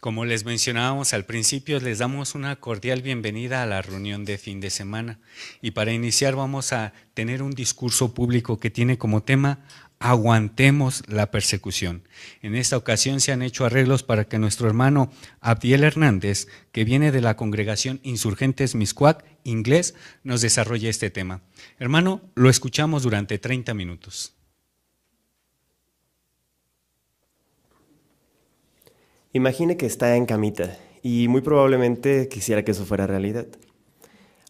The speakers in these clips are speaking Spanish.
Como les mencionábamos al principio, les damos una cordial bienvenida a la reunión de fin de semana. Y para iniciar vamos a tener un discurso público que tiene como tema Aguantemos la persecución. En esta ocasión se han hecho arreglos para que nuestro hermano Abdiel Hernández, que viene de la congregación Insurgentes Miscuac, inglés, nos desarrolle este tema. Hermano, lo escuchamos durante 30 minutos. Imagine que está en camita y muy probablemente quisiera que eso fuera realidad.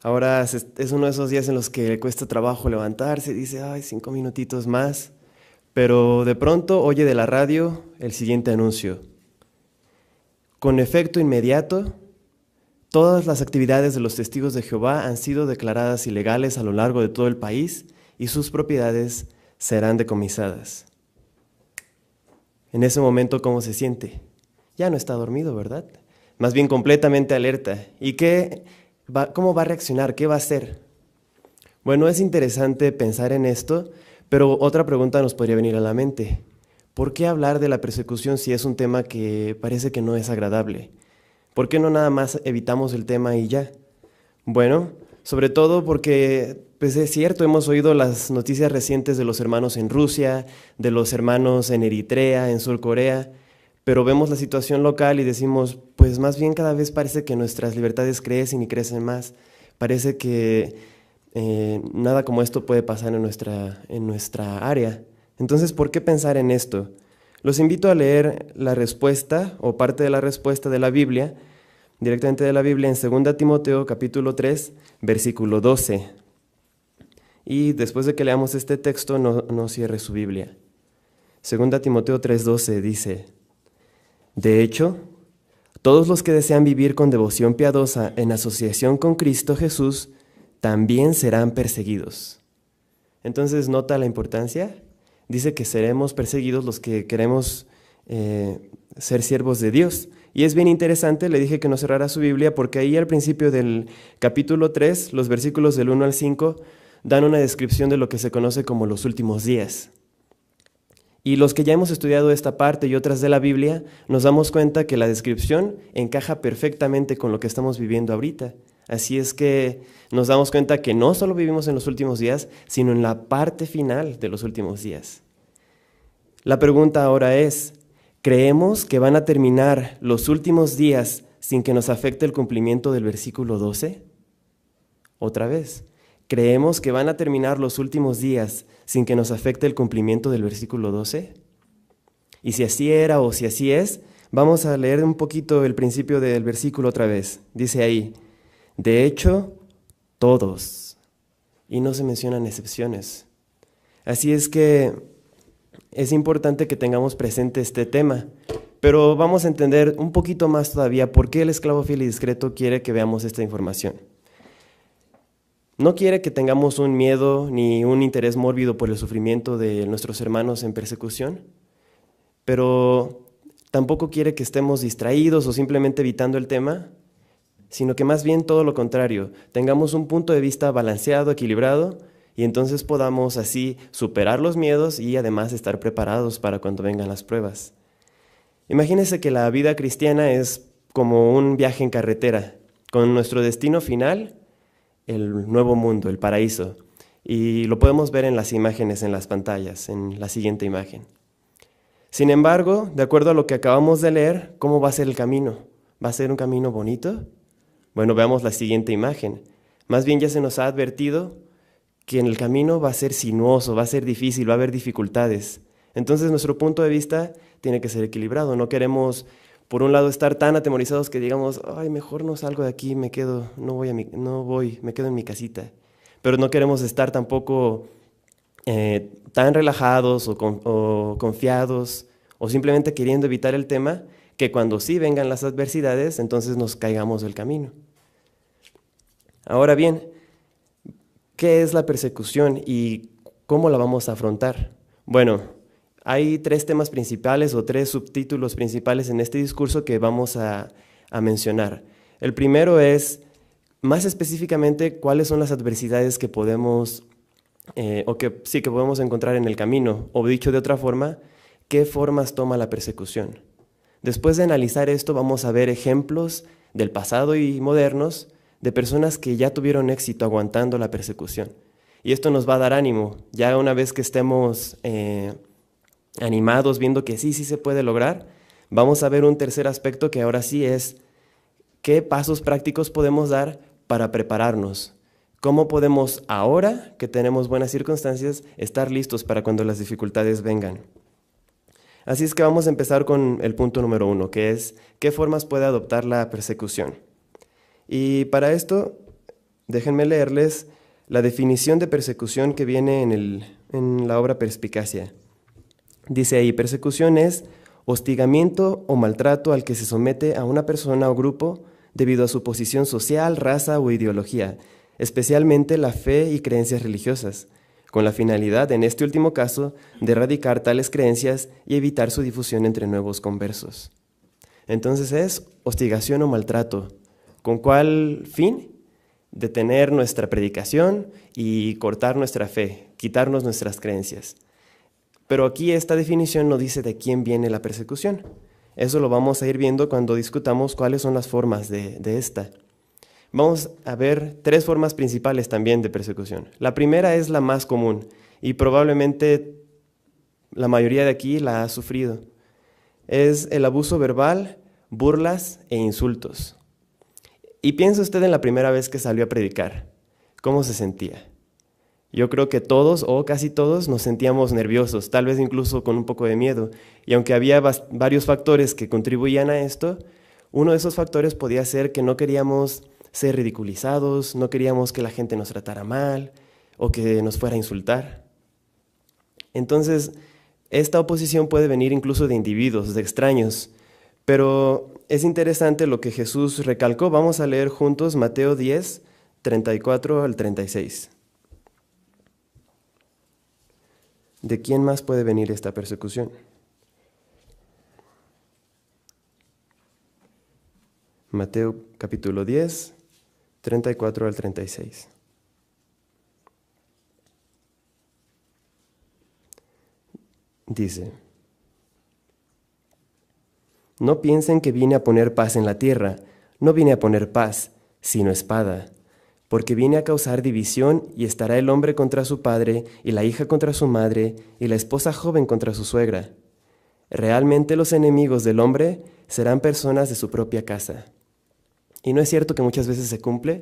Ahora es uno de esos días en los que le cuesta trabajo levantarse, dice, ay, cinco minutitos más, pero de pronto oye de la radio el siguiente anuncio. Con efecto inmediato, todas las actividades de los testigos de Jehová han sido declaradas ilegales a lo largo de todo el país y sus propiedades serán decomisadas. En ese momento, ¿cómo se siente? Ya no está dormido, ¿verdad? Más bien completamente alerta. ¿Y qué va, cómo va a reaccionar? ¿Qué va a hacer? Bueno, es interesante pensar en esto, pero otra pregunta nos podría venir a la mente. ¿Por qué hablar de la persecución si es un tema que parece que no es agradable? ¿Por qué no nada más evitamos el tema y ya? Bueno, sobre todo porque, pues es cierto, hemos oído las noticias recientes de los hermanos en Rusia, de los hermanos en Eritrea, en Sur Corea, pero vemos la situación local y decimos, pues más bien cada vez parece que nuestras libertades crecen y crecen más. Parece que eh, nada como esto puede pasar en nuestra, en nuestra área. Entonces, ¿por qué pensar en esto? Los invito a leer la respuesta o parte de la respuesta de la Biblia, directamente de la Biblia en 2 Timoteo capítulo 3, versículo 12. Y después de que leamos este texto, no, no cierre su Biblia. 2 Timoteo 3:12 dice, de hecho, todos los que desean vivir con devoción piadosa en asociación con Cristo Jesús también serán perseguidos. Entonces, ¿nota la importancia? Dice que seremos perseguidos los que queremos eh, ser siervos de Dios. Y es bien interesante, le dije que no cerrara su Biblia porque ahí al principio del capítulo 3, los versículos del 1 al 5, dan una descripción de lo que se conoce como los últimos días. Y los que ya hemos estudiado esta parte y otras de la Biblia, nos damos cuenta que la descripción encaja perfectamente con lo que estamos viviendo ahorita. Así es que nos damos cuenta que no solo vivimos en los últimos días, sino en la parte final de los últimos días. La pregunta ahora es, ¿creemos que van a terminar los últimos días sin que nos afecte el cumplimiento del versículo 12? Otra vez, ¿creemos que van a terminar los últimos días sin que nos afecte el cumplimiento del versículo 12? Y si así era o si así es, vamos a leer un poquito el principio del versículo otra vez. Dice ahí, de hecho, todos. Y no se mencionan excepciones. Así es que es importante que tengamos presente este tema, pero vamos a entender un poquito más todavía por qué el esclavo fiel y discreto quiere que veamos esta información. No quiere que tengamos un miedo ni un interés mórbido por el sufrimiento de nuestros hermanos en persecución, pero tampoco quiere que estemos distraídos o simplemente evitando el tema, sino que más bien todo lo contrario, tengamos un punto de vista balanceado, equilibrado, y entonces podamos así superar los miedos y además estar preparados para cuando vengan las pruebas. Imagínense que la vida cristiana es como un viaje en carretera, con nuestro destino final el nuevo mundo, el paraíso. Y lo podemos ver en las imágenes, en las pantallas, en la siguiente imagen. Sin embargo, de acuerdo a lo que acabamos de leer, ¿cómo va a ser el camino? ¿Va a ser un camino bonito? Bueno, veamos la siguiente imagen. Más bien ya se nos ha advertido que en el camino va a ser sinuoso, va a ser difícil, va a haber dificultades. Entonces nuestro punto de vista tiene que ser equilibrado. No queremos por un lado estar tan atemorizados que digamos, ay, mejor no salgo de aquí, me quedo, no voy, a mi, no voy, me quedo en mi casita. Pero no queremos estar tampoco eh, tan relajados o, o confiados o simplemente queriendo evitar el tema que cuando sí vengan las adversidades, entonces nos caigamos del camino. Ahora bien, ¿qué es la persecución y cómo la vamos a afrontar? Bueno, hay tres temas principales o tres subtítulos principales en este discurso que vamos a, mencionar. El primero es, más específicamente, cuáles son las adversidades que podemos, eh, o que sí que podemos encontrar en el camino, o dicho de otra forma, qué formas toma la persecución. Después de analizar esto, vamos a ver ejemplos del pasado y modernos de personas que ya tuvieron éxito aguantando la persecución. Y esto nos va a dar ánimo, ya una vez que estemos eh, animados viendo que sí, sí se puede lograr, vamos a ver un tercer aspecto que ahora sí es qué pasos prácticos podemos dar para prepararnos. ¿Cómo podemos ahora que tenemos buenas circunstancias estar listos para cuando las dificultades vengan? Así es que vamos a empezar con el punto número uno, que es qué formas puede adoptar la persecución. Y para esto, déjenme leerles la definición de persecución que viene en, en la obra Perspicacia. Dice ahí, persecución es hostigamiento o maltrato al que se somete a una persona o grupo debido a su posición social, raza o ideología, especialmente la fe y creencias religiosas, con la finalidad, en este último caso, de erradicar tales creencias y evitar su difusión entre nuevos conversos. Entonces es hostigación o maltrato. ¿Con cuál fin? Detener nuestra predicación y cortar nuestra fe, quitarnos nuestras creencias. Pero aquí esta definición no dice de quién viene la persecución. Eso lo vamos a ir viendo cuando discutamos cuáles son las formas de, esta. Vamos a ver tres formas principales también de persecución. La primera es la más común y probablemente la mayoría de aquí la ha sufrido. Es el abuso verbal, burlas e insultos. Y piensa usted en la primera vez que salió a predicar. ¿Cómo se sentía? Yo creo que todos o casi todos nos sentíamos nerviosos, tal vez incluso con un poco de miedo. Y aunque había varios factores que contribuían a esto, uno de esos factores podía ser que no queríamos ser ridiculizados, no queríamos que la gente nos tratara mal o que nos fuera a insultar. Entonces, esta oposición puede venir incluso de individuos, de extraños, pero es interesante lo que Jesús recalcó. Vamos a leer juntos Mateo 10, 34 al 36. ¿De quién más puede venir esta persecución? Mateo capítulo 10, 34 al 36. Dice, no piensen que vine a poner paz en la tierra, no vine a poner paz, sino espada porque viene a causar división y estará el hombre contra su padre, y la hija contra su madre, y la esposa joven contra su suegra. Realmente los enemigos del hombre serán personas de su propia casa. Y no es cierto que muchas veces se cumple,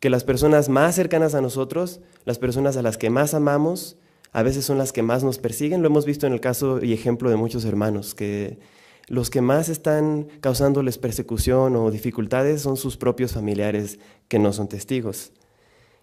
que las personas más cercanas a nosotros, las personas a las que más amamos, a veces son las que más nos persiguen. Lo hemos visto en el caso y ejemplo de muchos hermanos, que los que más están causándoles persecución o dificultades son sus propios familiares que no son testigos.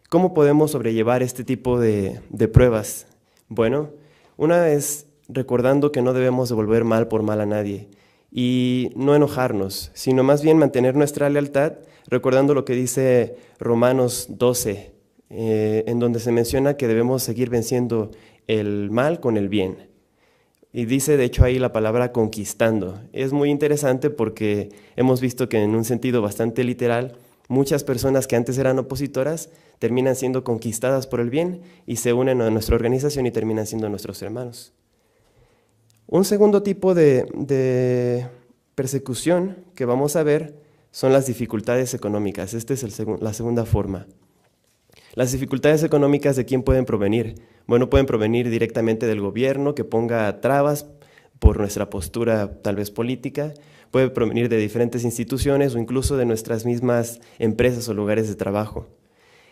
¿Cómo podemos sobrellevar este tipo de, pruebas? Bueno, una es recordando que no debemos devolver mal por mal a nadie y no enojarnos, sino más bien mantener nuestra lealtad, recordando lo que dice Romanos 12, eh, en donde se menciona que debemos seguir venciendo el mal con el bien. Y dice, de hecho, ahí la palabra conquistando. Es muy interesante porque hemos visto que en un sentido bastante literal, muchas personas que antes eran opositoras terminan siendo conquistadas por el bien y se unen a nuestra organización y terminan siendo nuestros hermanos. Un segundo tipo de, persecución que vamos a ver son las dificultades económicas. Esta es la segunda forma. Las dificultades económicas de quién pueden provenir? Bueno, pueden provenir directamente del gobierno que ponga trabas por nuestra postura tal vez política, puede provenir de diferentes instituciones o incluso de nuestras mismas empresas o lugares de trabajo.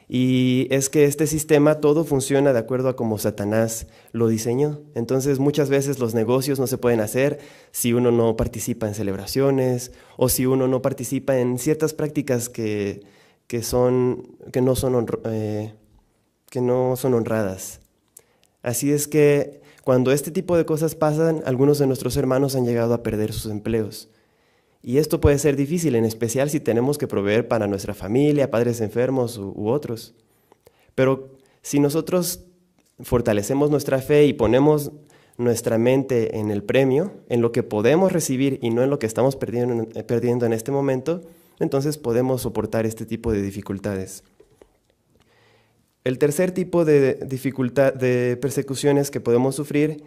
Y es que este sistema todo funciona de acuerdo a como Satanás lo diseñó. Entonces muchas veces los negocios no se pueden hacer si uno no participa en celebraciones o si uno no participa en ciertas prácticas que que, son, que, no son eh, que no son honradas. Así es que cuando este tipo de cosas pasan, algunos de nuestros hermanos han llegado a perder sus empleos. Y esto puede ser difícil, en especial si tenemos que proveer para nuestra familia, padres enfermos u, u otros. Pero si nosotros fortalecemos nuestra fe y ponemos nuestra mente en el premio, en lo que podemos recibir y no en lo que estamos perdiendo, perdiendo en este momento, entonces podemos soportar este tipo de dificultades. El tercer tipo de dificultad de persecuciones que podemos sufrir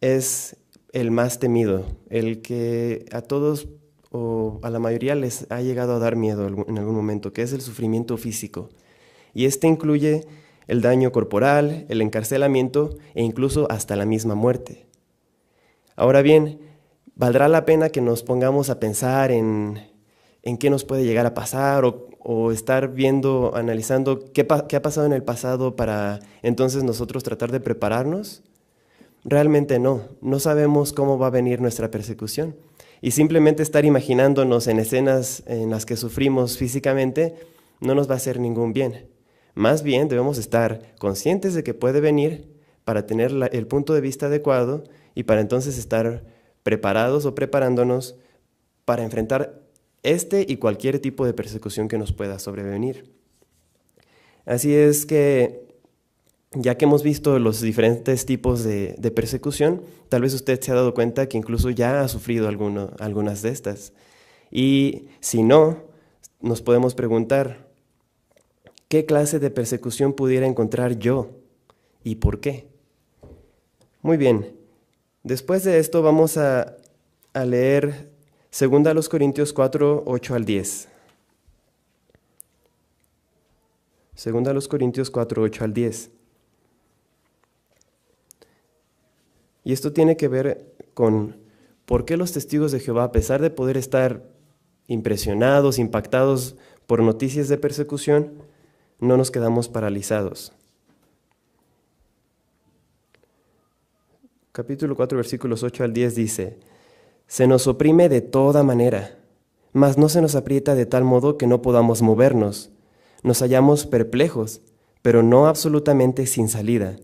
es el más temido, el que a todos o a la mayoría les ha llegado a dar miedo en algún momento, que es el sufrimiento físico. Y este incluye el daño corporal, el encarcelamiento e incluso hasta la misma muerte. Ahora bien, valdrá la pena que nos pongamos a pensar en, en qué nos puede llegar a pasar o, estar viendo, analizando qué, ha pasado en el pasado para entonces nosotros tratar de prepararnos. Realmente no, no sabemos cómo va a venir nuestra persecución. Y simplemente estar imaginándonos en escenas en las que sufrimos físicamente no nos va a hacer ningún bien. Más bien debemos estar conscientes de que puede venir para tener el punto de vista adecuado y para entonces estar preparados o preparándonos para enfrentar este y cualquier tipo de persecución que nos pueda sobrevenir. Así es que ya que hemos visto los diferentes tipos de, persecución, tal vez usted se ha dado cuenta que incluso ya ha sufrido algunas de estas. Y si no, nos podemos preguntar, ¿qué clase de persecución pudiera encontrar yo y por qué? Muy bien, después de esto vamos a, leer 2 Corintios 4, 8 al 10. 2 Corintios 4, 8 al 10. Y esto tiene que ver con por qué los testigos de Jehová, a pesar de poder estar impresionados, impactados por noticias de persecución, no nos quedamos paralizados. Capítulo 4, versículos 8 al 10 dice, Se nos oprime de toda manera, mas no se nos aprieta de tal modo que no podamos movernos. Nos hallamos perplejos, pero no absolutamente sin salida.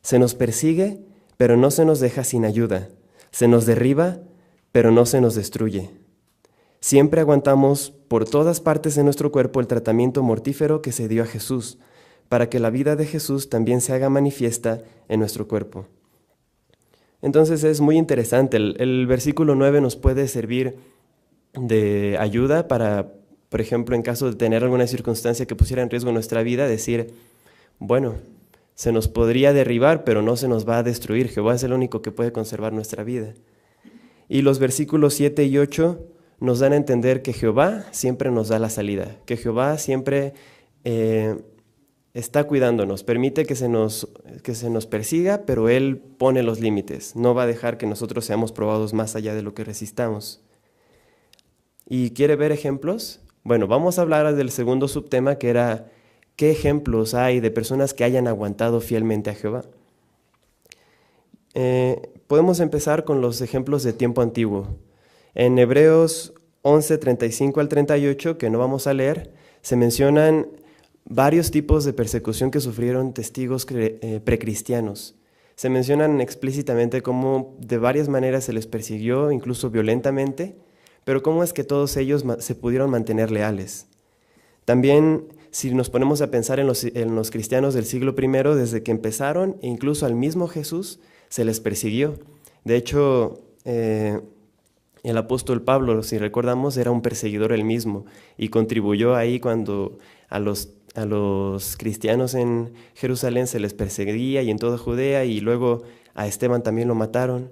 Se nos persigue, pero no se nos deja sin ayuda. Se nos derriba, pero no se nos destruye. Siempre aguantamos por todas partes de nuestro cuerpo el tratamiento mortífero que se dio a Jesús, para que la vida de Jesús también se haga manifiesta en nuestro cuerpo. Entonces es muy interesante, el, versículo 9 nos puede servir de ayuda para, por ejemplo, en caso de tener alguna circunstancia que pusiera en riesgo nuestra vida, decir, bueno, se nos podría derribar, pero no se nos va a destruir. Jehová es el único que puede conservar nuestra vida. Y los versículos 7 y 8 nos dan a entender que Jehová siempre nos da la salida, que Jehová siempre eh, está cuidándonos, permite que se, nos, que se nos persiga, pero Él pone los límites, no va a dejar que nosotros seamos probados más allá de lo que resistamos. ¿Y quiere ver ejemplos? Bueno, vamos a hablar del segundo subtema que era ¿Qué ejemplos hay de personas que hayan aguantado fielmente a Jehová? Eh, podemos empezar con los ejemplos de tiempo antiguo. En Hebreos 11, 35 al 38, que no vamos a leer, se mencionan varios tipos de persecución que sufrieron testigos eh, precristianos. Se mencionan explícitamente cómo de varias maneras se les persiguió, incluso violentamente, pero cómo es que todos ellos se pudieron mantener leales. También si nos ponemos a pensar en los, cristianos del siglo I, desde que empezaron, e incluso al mismo Jesús, se les persiguió. De hecho, eh, el apóstol Pablo, si recordamos, era un perseguidor él mismo y contribuyó ahí cuando a los, a los cristianos en Jerusalén se les perseguía y en toda Judea y luego a Esteban también lo mataron.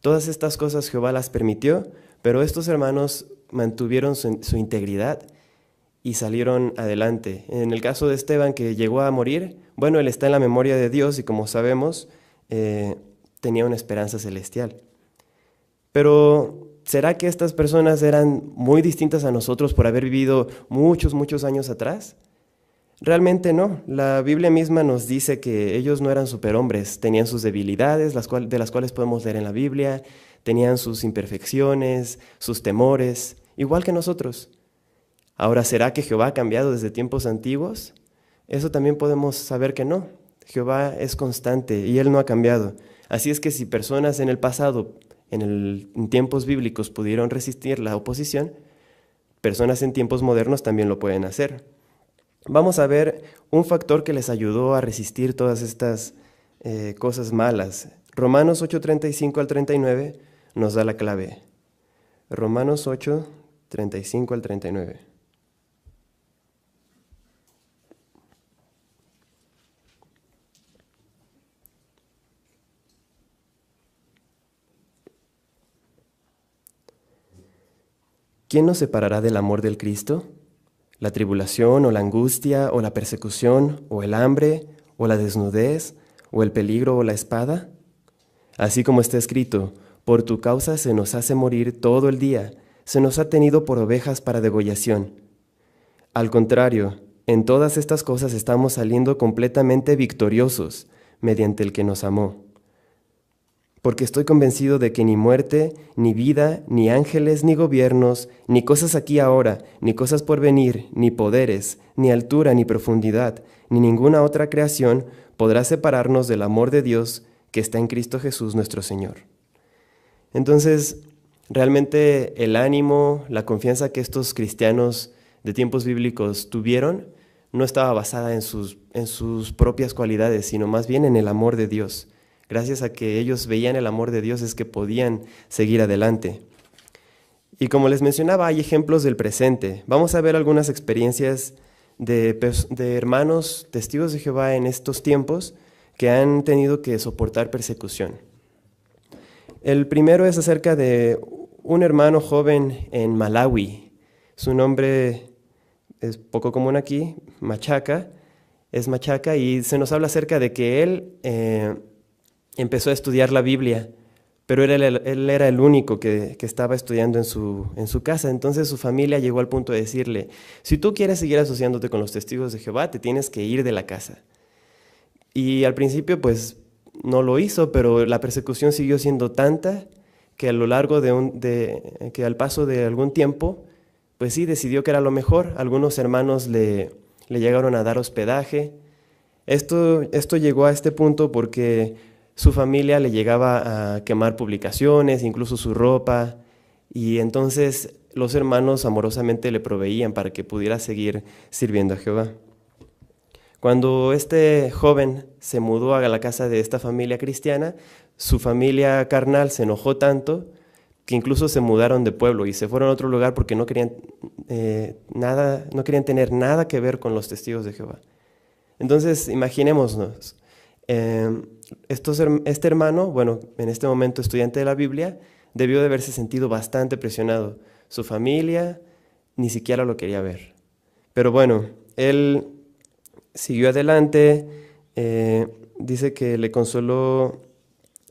Todas estas cosas Jehová las permitió, pero estos hermanos mantuvieron su integridad y salieron adelante. En el caso de Esteban, que llegó a morir, bueno, él está en la memoria de Dios y como sabemos, eh, tenía una esperanza celestial. Pero, ¿será que estas personas eran muy distintas a nosotros por haber vivido muchos, muchos años atrás? Realmente no. La Biblia misma nos dice que ellos no eran superhombres, tenían sus debilidades, de las cuales podemos leer en la Biblia, tenían sus imperfecciones, sus temores, igual que nosotros. Ahora, ¿será que Jehová ha cambiado desde tiempos antiguos? Eso también podemos saber que no. Jehová es constante y Él no ha cambiado. Así es que si personas en el pasado, en, tiempos bíblicos, pudieron resistir la oposición, personas en tiempos modernos también lo pueden hacer vamos a ver un factor que les ayudó a resistir todas estas eh, cosas malas. Romanos 8:35 al 39 nos da la clave. Romanos 8, 35 al 39. ¿Quién nos separará del amor del Cristo? ¿La tribulación o la angustia o la persecución o el hambre o la desnudez o el peligro o la espada? Así como está escrito, por tu causa se nos hace morir todo el día, se nos ha tenido por ovejas para degollación. Al contrario, en todas estas cosas estamos saliendo completamente victoriosos mediante el que nos amó. Porque estoy convencido de que ni muerte, ni vida, ni ángeles, ni gobiernos, ni cosas aquí ahora, ni cosas por venir, ni poderes, ni altura, ni profundidad, ni ninguna otra creación podrá separarnos del amor de Dios que está en Cristo Jesús nuestro Señor. Entonces, realmente el ánimo, la confianza que estos cristianos de tiempos bíblicos tuvieron, no estaba basada en sus, en sus propias cualidades, sino más bien en el amor de Dios. Gracias a que ellos veían el amor de Dios es que podían seguir adelante. Y como les mencionaba, hay ejemplos del presente. Vamos a ver algunas experiencias de, hermanos testigos de Jehová en estos tiempos que han tenido que soportar persecución. El primero es acerca de un hermano joven en Malawi. Su nombre es poco común aquí, Machaca, es Machaca, y se nos habla acerca de que él eh, empezó a estudiar la Biblia, pero él, era el único que, estaba estudiando en su, casa. Entonces su familia llegó al punto de decirle, si tú quieres seguir asociándote con los testigos de Jehová, te tienes que ir de la casa. Y al principio pues no lo hizo, pero la persecución siguió siendo tanta que a lo largo de, que al paso de algún tiempo, pues sí, decidió que era lo mejor. Algunos hermanos le, le llegaron a dar hospedaje. Esto llegó a este punto porque su familia le llegaba a quemar publicaciones, incluso su ropa, y entonces los hermanos amorosamente le proveían para que pudiera seguir sirviendo a Jehová. Cuando este joven se mudó a la casa de esta familia cristiana, su familia carnal se enojó tanto que incluso se mudaron de pueblo y se fueron a otro lugar porque no querían, eh, nada, no querían tener nada que ver con los testigos de Jehová. Entonces, imaginémonos, em, este hermano, bueno, en este momento estudiante de la Biblia, debió de haberse sentido bastante presionado. Su familia ni siquiera lo quería ver. Pero bueno, él siguió adelante, eh, dice que le consoló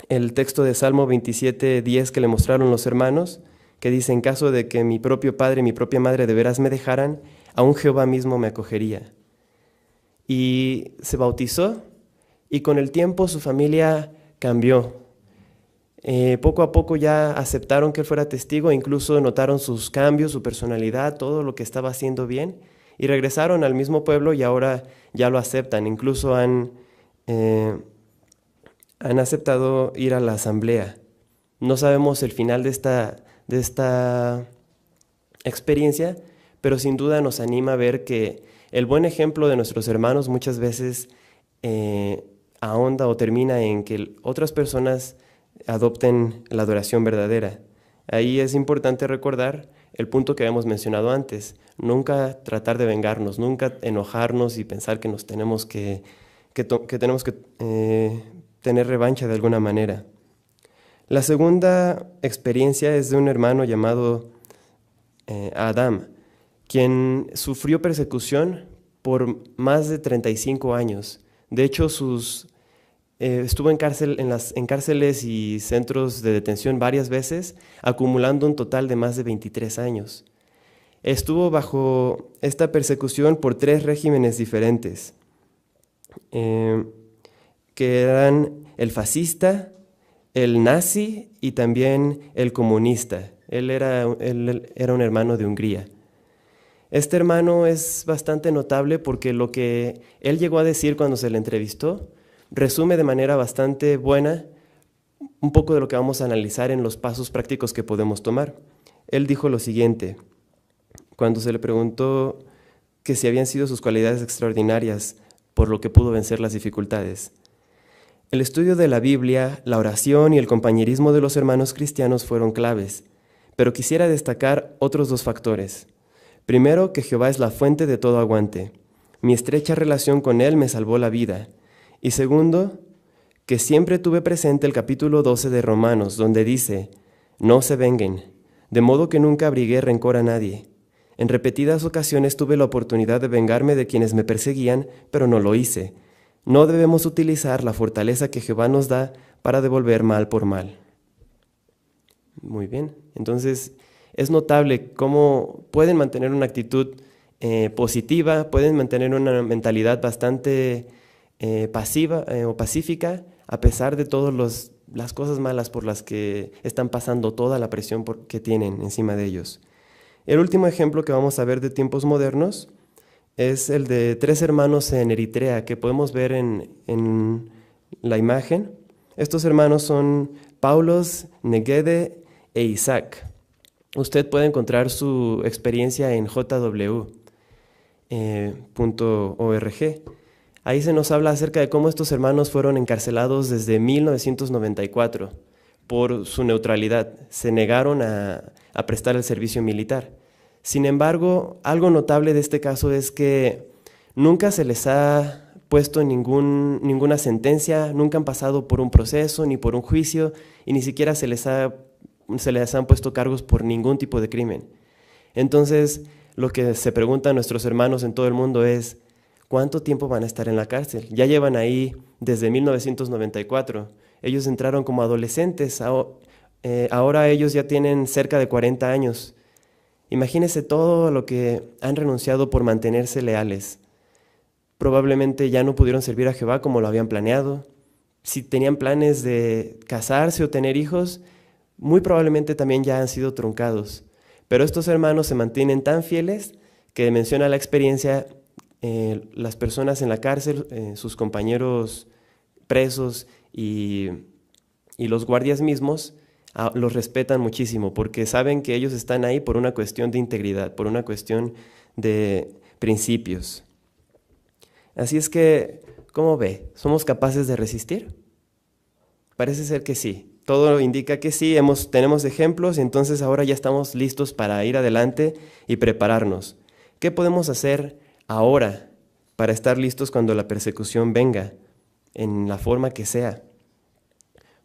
el texto de Salmo 27, 10 que le mostraron los hermanos, que dice, en caso de que mi propio padre y mi propia madre de veras me dejaran, aún Jehová mismo me acogería. Y se bautizó y con el tiempo su familia cambió. Eh, poco a poco ya aceptaron que él fuera testigo, incluso notaron sus cambios, su personalidad, todo lo que estaba haciendo bien, y regresaron al mismo pueblo y ahora ya lo aceptan, incluso han... Eh, han aceptado ir a la asamblea. No sabemos el final de esta, de esta experiencia, pero sin duda nos anima a ver que el buen ejemplo de nuestros hermanos muchas veces eh, ahonda o termina en que otras personas adopten la adoración verdadera. Ahí es importante recordar el punto que habíamos mencionado antes, nunca tratar de vengarnos, nunca enojarnos y pensar que nos tenemos que, que, tenemos que eh, tener revancha de alguna manera. La segunda experiencia es de un hermano llamado eh, Adam, quien sufrió persecución por más de 35 años. De hecho, sus, eh, estuvo en, cárcel, en, las, en cárceles y centros de detención varias veces, acumulando un total de más de 23 años. Estuvo bajo esta persecución por tres regímenes diferentes. Eh, que eran el fascista, el nazi y también el comunista. Él era, él era un hermano de Hungría. Este hermano es bastante notable porque lo que él llegó a decir cuando se le entrevistó resume de manera bastante buena un poco de lo que vamos a analizar en los pasos prácticos que podemos tomar. Él dijo lo siguiente, cuando se le preguntó que si habían sido sus cualidades extraordinarias por lo que pudo vencer las dificultades. El estudio de la Biblia, la oración y el compañerismo de los hermanos cristianos fueron claves, pero quisiera destacar otros dos factores. Primero, que Jehová es la fuente de todo aguante. Mi estrecha relación con Él me salvó la vida. Y segundo, que siempre tuve presente el capítulo 12 de Romanos, donde dice, no se venguen, de modo que nunca abrigué rencor a nadie. En repetidas ocasiones tuve la oportunidad de vengarme de quienes me perseguían, pero no lo hice. No debemos utilizar la fortaleza que Jehová nos da para devolver mal por mal. Muy bien, entonces es notable cómo pueden mantener una actitud eh, positiva, pueden mantener una mentalidad bastante eh, pasiva eh, o pacífica, a pesar de todas las cosas malas por las que están pasando, toda la presión que tienen encima de ellos. El último ejemplo que vamos a ver de tiempos modernos es el de tres hermanos en Eritrea que podemos ver en, la imagen. Estos hermanos son Paulos, Negede e Isaac. Usted puede encontrar su experiencia en jw.org. Ahí se nos habla acerca de cómo estos hermanos fueron encarcelados desde 1994 por su neutralidad. Se negaron a, prestar el servicio militar. Sin embargo, algo notable de este caso es que nunca se les ha puesto ninguna sentencia, nunca han pasado por un proceso ni por un juicio y ni siquiera se les, se les han puesto cargos por ningún tipo de crimen. Entonces, lo que se preguntan nuestros hermanos en todo el mundo es, ¿cuánto tiempo van a estar en la cárcel? Ya llevan ahí desde 1994. Ellos entraron como adolescentes, eh, ahora ellos ya tienen cerca de 40 años. Imagínense todo lo que han renunciado por mantenerse leales. Probablemente ya no pudieron servir a Jehová como lo habían planeado. Si tenían planes de casarse o tener hijos, muy probablemente también ya han sido truncados. Pero estos hermanos se mantienen tan fieles que menciona la experiencia, eh, las personas en la cárcel, eh, sus compañeros presos y los guardias mismos, los respetan muchísimo porque saben que ellos están ahí por una cuestión de integridad, por una cuestión de principios. Así es que, ¿cómo ve? ¿Somos capaces de resistir? Parece ser que sí. Todo indica que sí, hemos, tenemos ejemplos y entonces ahora ya estamos listos para ir adelante y prepararnos. ¿Qué podemos hacer ahora para estar listos cuando la persecución venga, en la forma que sea?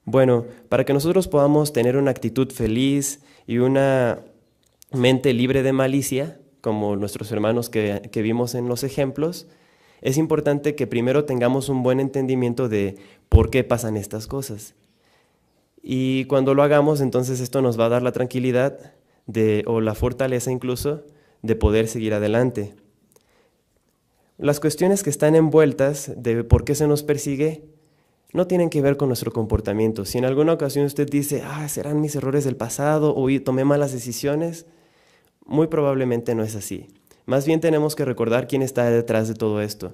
Bueno, para que nosotros podamos tener una actitud feliz y una mente libre de malicia, como nuestros hermanos que, vimos en los ejemplos, es importante que primero tengamos un buen entendimiento de por qué pasan estas cosas. Y cuando lo hagamos, entonces esto nos va a dar la tranquilidad de, o la fortaleza incluso de poder seguir adelante. Las cuestiones que están envueltas de por qué se nos persigue no tienen que ver con nuestro comportamiento. Si en alguna ocasión usted dice, ah, serán mis errores del pasado o tomé malas decisiones, muy probablemente no es así. Más bien tenemos que recordar quién está detrás de todo esto,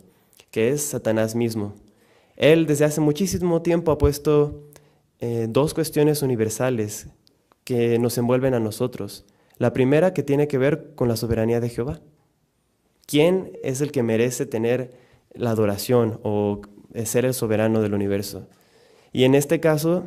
que es Satanás mismo. Él desde hace muchísimo tiempo ha puesto eh, dos cuestiones universales que nos envuelven a nosotros. La primera que tiene que ver con la soberanía de Jehová. ¿Quién es el que merece tener la adoración o ser el soberano del universo. Y en este caso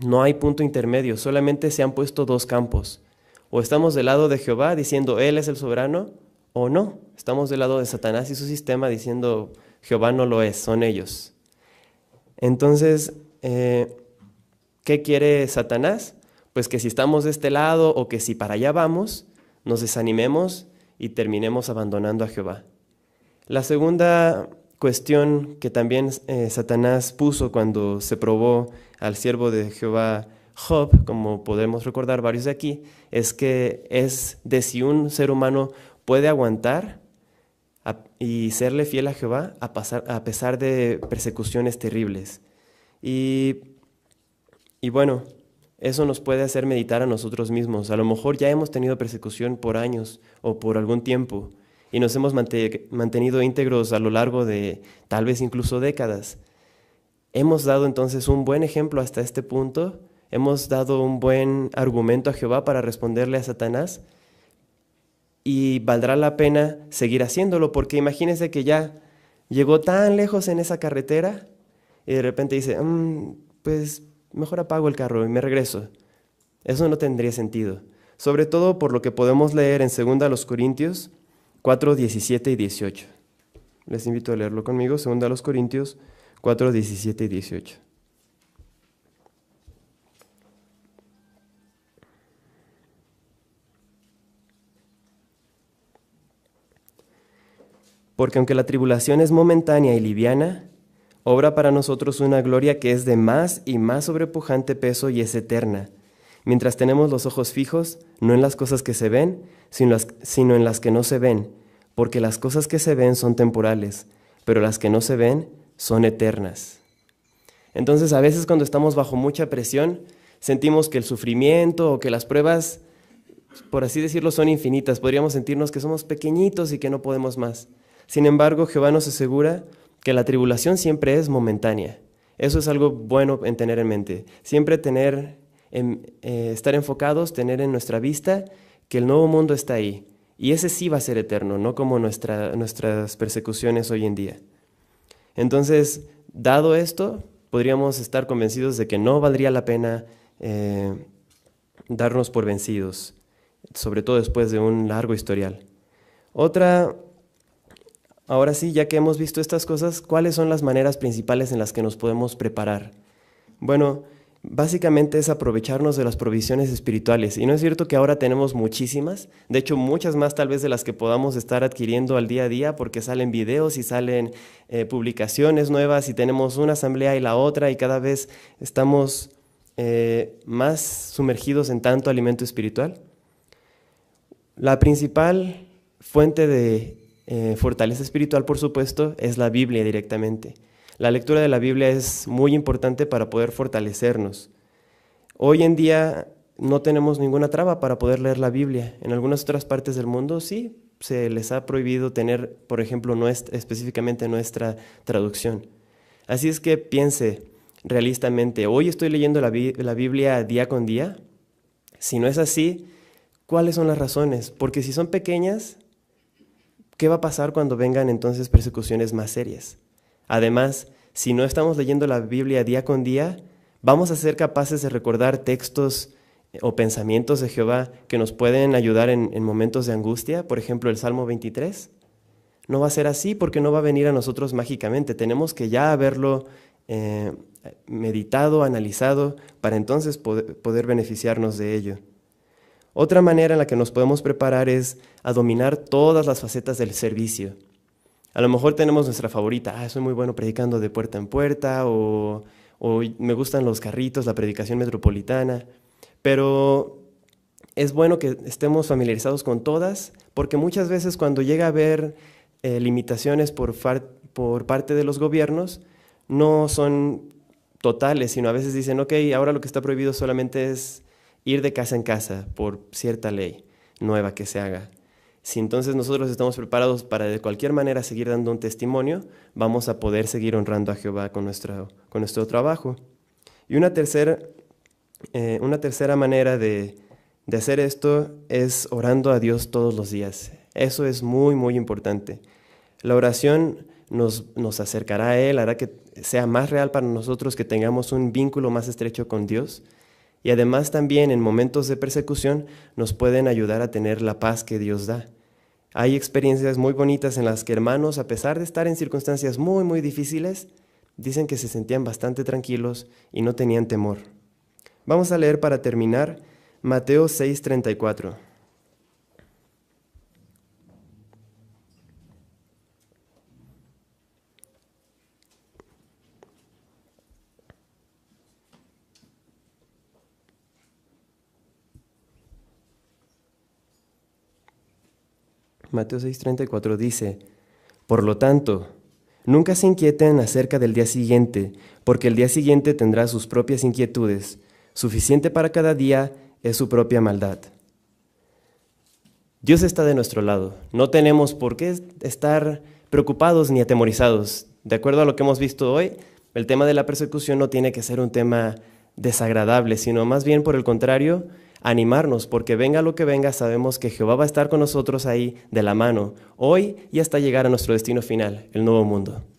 no hay punto intermedio, solamente se han puesto dos campos. O estamos del lado de Jehová diciendo Él es el soberano, o no, estamos del lado de Satanás y su sistema diciendo Jehová no lo es, son ellos. Entonces, eh, ¿qué quiere Satanás? Pues que si estamos de este lado o que si para allá vamos, nos desanimemos y terminemos abandonando a Jehová. La segunda cuestión que también eh, Satanás puso cuando se probó al siervo de Jehová Job, como podemos recordar varios de aquí, es que es de si un ser humano puede aguantar y serle fiel a Jehová a, pasar, a pesar de persecuciones terribles. Y, y bueno, eso nos puede hacer meditar a nosotros mismos. A lo mejor ya hemos tenido persecución por años o por algún tiempo y nos hemos mantenido íntegros a lo largo de tal vez incluso décadas. Hemos dado entonces un buen ejemplo hasta este punto, hemos dado un buen argumento a Jehová para responderle a Satanás y valdrá la pena seguir haciéndolo porque imagínense que ya llegó tan lejos en esa carretera y de repente dice, mm, pues mejor apago el carro y me regreso. Eso no tendría sentido, sobre todo por lo que podemos leer en 2 Corintios 4, 17 y 18. Les invito a leerlo conmigo, 2 Corintios 4, 17 y 18. Porque aunque la tribulación es momentánea y liviana, obra para nosotros una gloria que es de más y más sobrepujante peso y es eterna, mientras tenemos los ojos fijos no en las cosas que se ven, sino, en las que no se ven, porque las cosas que se ven son temporales, pero las que no se ven son eternas. Entonces a veces cuando estamos bajo mucha presión, sentimos que el sufrimiento o que las pruebas, por así decirlo, son infinitas. Podríamos sentirnos que somos pequeñitos y que no podemos más. Sin embargo, Jehová nos asegura que la tribulación siempre es momentánea. Eso es algo bueno en tener en mente. Siempre tener, eh, estar enfocados, tener en nuestra vista que el nuevo mundo está ahí. Y ese sí va a ser eterno, no como nuestras persecuciones hoy en día. Entonces, dado esto, podríamos estar convencidos de que no valdría la pena eh, darnos por vencidos, sobre todo después de un largo historial. Otra Ahora sí, ya que hemos visto estas cosas, ¿cuáles son las maneras principales en las que nos podemos preparar? Bueno, básicamente es aprovecharnos de las provisiones espirituales. Y no es cierto que ahora tenemos muchísimas, de hecho muchas más tal vez de las que podamos estar adquiriendo al día a día porque salen videos y salen eh, publicaciones nuevas y tenemos una asamblea y la otra y cada vez estamos eh, más sumergidos en tanto alimento espiritual. La principal fuente de eh, fortaleza espiritual, por supuesto, es la Biblia directamente. La lectura de la Biblia es muy importante para poder fortalecernos. Hoy en día no tenemos ninguna traba para poder leer la Biblia. En algunas otras partes del mundo sí se les ha prohibido tener, por ejemplo, específicamente nuestra traducción. Así es que piense realistamente, hoy estoy leyendo la, la Biblia día con día. Si no es así, ¿cuáles son las razones? Porque si son pequeñas, ¿qué va a pasar cuando vengan entonces persecuciones más serias? Además, si no estamos leyendo la Biblia día con día, vamos a ser capaces de recordar textos eh, o pensamientos de Jehová que nos pueden ayudar en, momentos de angustia, por ejemplo el Salmo 23. No va a ser así porque no va a venir a nosotros mágicamente. Tenemos que ya haberlo eh, meditado, analizado, para entonces poder beneficiarnos de ello. Otra manera en la que nos podemos preparar es a dominar todas las facetas del servicio. A lo mejor tenemos nuestra favorita, ah, soy muy bueno predicando de puerta en puerta o, me gustan los carritos, la predicación metropolitana, pero es bueno que estemos familiarizados con todas porque muchas veces cuando llega a haber eh, limitaciones por, por parte de los gobiernos, no son totales, sino a veces dicen, ok, ahora lo que está prohibido solamente es ir de casa en casa por cierta ley nueva que se haga. Si entonces nosotros estamos preparados para de cualquier manera seguir dando un testimonio, vamos a poder seguir honrando a Jehová con nuestro, con nuestro trabajo. Y una tercera, eh, una tercera manera de, de hacer esto es orando a Dios todos los días. Eso es muy, muy importante. La oración nos, nos, acercará a Él, hará que sea más real para nosotros, que tengamos un vínculo más estrecho con Dios y además también en momentos de persecución nos pueden ayudar a tener la paz que Dios da. Hay experiencias muy bonitas en las que hermanos, a pesar de estar en circunstancias muy, muy difíciles, dicen que se sentían bastante tranquilos y no tenían temor. Vamos a leer para terminar Mateo 6:34. Mateo 6:34 dice, Por lo tanto, nunca se inquieten acerca del día siguiente, porque el día siguiente tendrá sus propias inquietudes. Suficiente para cada día es su propia maldad. Dios está de nuestro lado. No tenemos por qué estar preocupados ni atemorizados. De acuerdo a lo que hemos visto hoy, el tema de la persecución no tiene que ser un tema desagradable, sino más bien por el contrario, animarnos, porque venga lo que venga, sabemos que Jehová va a estar con nosotros ahí de la mano, hoy y hasta llegar a nuestro destino final, el nuevo mundo.